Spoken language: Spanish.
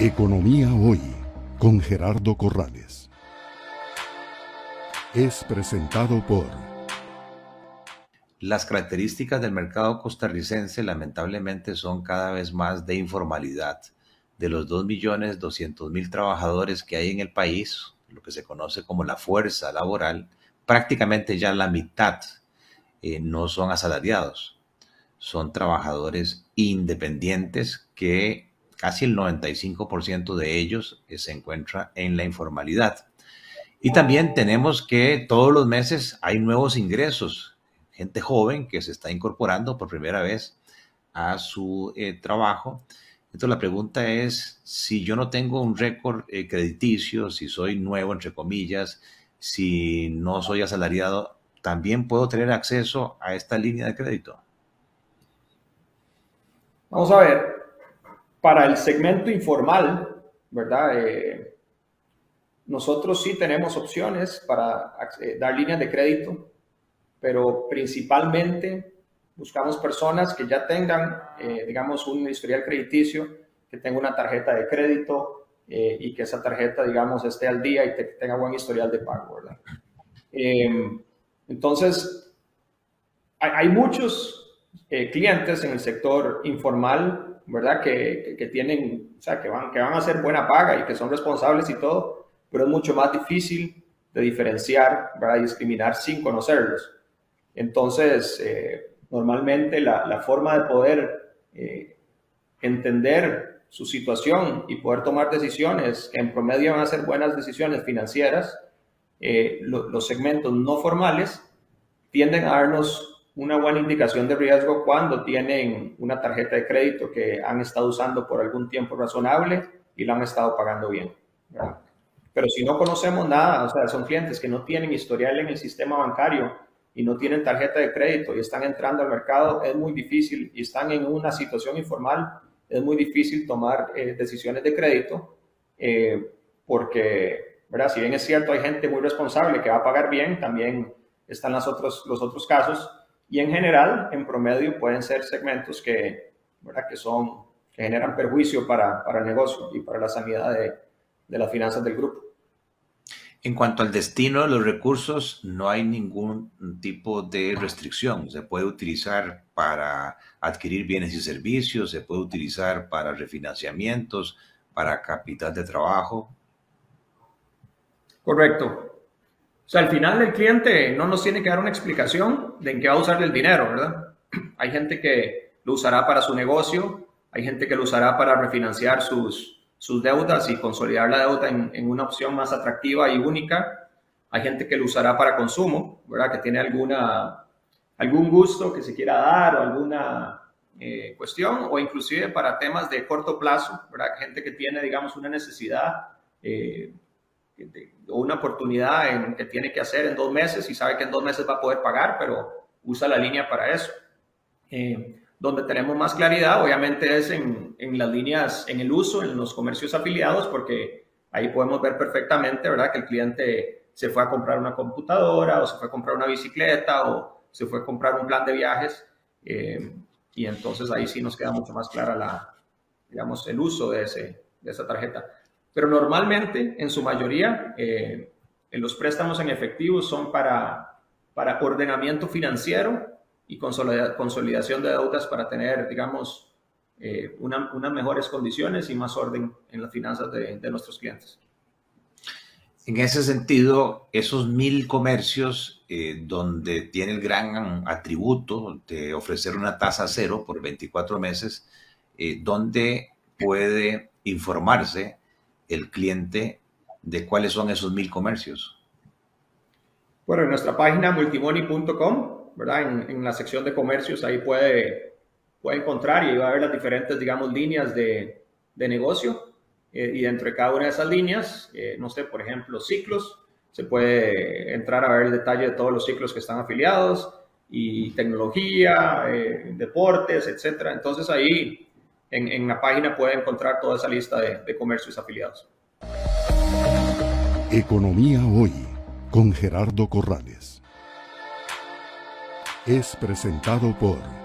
Economía Hoy con Gerardo Corrales. Es presentado por... Las características del mercado costarricense lamentablemente son cada vez más de informalidad. De los 2.200.000 trabajadores que hay en el país, lo que se conoce como la fuerza laboral, prácticamente ya la mitad eh, no son asalariados. Son trabajadores independientes que casi el 95% de ellos eh, se encuentra en la informalidad. Y también tenemos que todos los meses hay nuevos ingresos, gente joven que se está incorporando por primera vez a su eh, trabajo. Entonces la pregunta es, si yo no tengo un récord eh, crediticio, si soy nuevo, entre comillas, si no soy asalariado, ¿también puedo tener acceso a esta línea de crédito? Vamos a ver, para el segmento informal, ¿verdad? Eh, nosotros sí tenemos opciones para eh, dar líneas de crédito, pero principalmente buscamos personas que ya tengan, eh, digamos, un historial crediticio, que tenga una tarjeta de crédito y que esa tarjeta, digamos, esté al día y tenga buen historial de pago, ¿verdad? entonces, hay muchos clientes en el sector informal ¿verdad? Que, que, tienen, o sea, que van, que van a hacer buena paga y que son responsables y todo, pero es mucho más difícil de diferenciar, ¿verdad? Discriminar sin conocerlos. Entonces, eh, normalmente la, la, forma de poder eh, entender su situación y poder tomar decisiones en promedio van a ser buenas decisiones financieras, eh, los segmentos no formales tienden a darnos una buena indicación de riesgo cuando tienen una tarjeta de crédito que han estado usando por algún tiempo razonable y la han estado pagando bien. Pero si no conocemos nada, o sea, son clientes que no tienen historial en el sistema bancario y no tienen tarjeta de crédito y están entrando al mercado, es muy difícil y están en una situación informal, es muy difícil tomar eh, decisiones de crédito eh, porque, ¿verdad? Si bien es cierto, hay gente muy responsable que va a pagar bien, también están los otros, los otros casos y en general, en promedio, pueden ser segmentos que, ¿verdad? que, son, que generan perjuicio para, para el negocio y para la sanidad de, de las finanzas del grupo. En cuanto al destino de los recursos, no hay ningún tipo de restricción. Se puede utilizar para adquirir bienes y servicios, se puede utilizar para refinanciamientos, para capital de trabajo. Correcto. O sea, al final el cliente no nos tiene que dar una explicación de en qué va a usar el dinero, ¿verdad? Hay gente que lo usará para su negocio, hay gente que lo usará para refinanciar sus, sus deudas y consolidar la deuda en, una opción más atractiva y única. Hay gente que lo usará para consumo, ¿verdad? Que tiene alguna, algún gusto que se quiera dar o alguna eh, cuestión, o inclusive para temas de corto plazo, ¿verdad? Gente que tiene, digamos, una necesidad eh, o una oportunidad en, que tiene que hacer en dos meses y sabe que en dos meses va a poder pagar, pero usa la línea para eso. Eh, donde tenemos más claridad, obviamente, es en, en, las líneas, en el uso, en los comercios afiliados, porque ahí podemos ver perfectamente, ¿verdad?, que el cliente se fue a comprar una computadora o se fue a comprar una bicicleta o se fue a comprar un plan de viajes. Eh, y entonces ahí sí nos queda mucho más clara la, digamos, el uso de, ese, de esa tarjeta. Pero normalmente, en su mayoría, eh, los préstamos en efectivo son para, para ordenamiento financiero y consolidación de deudas para tener, digamos, eh, unas mejores condiciones y más orden en las finanzas de, nuestros clientes. En ese sentido, esos mil comercios eh, donde tiene el gran atributo de ofrecer una tasa cero por 24 meses, donde puede informarse el cliente de cuáles son esos mil comercios? Bueno, en nuestra página multimoney.com, ¿verdad? En, la sección de comercios, ahí puede, puede encontrar y va a ver las diferentes, digamos, líneas de, de negocio. Eh, y dentro de cada una de esas líneas, eh, no sé, por ejemplo, ciclos, se puede entrar a ver el detalle de todos los ciclos que están afiliados y tecnología, eh, deportes, etcétera. Entonces ahí en, la página puede encontrar toda esa lista de, comercios afiliados. Economía Hoy con Gerardo Corrales. Es presentado por...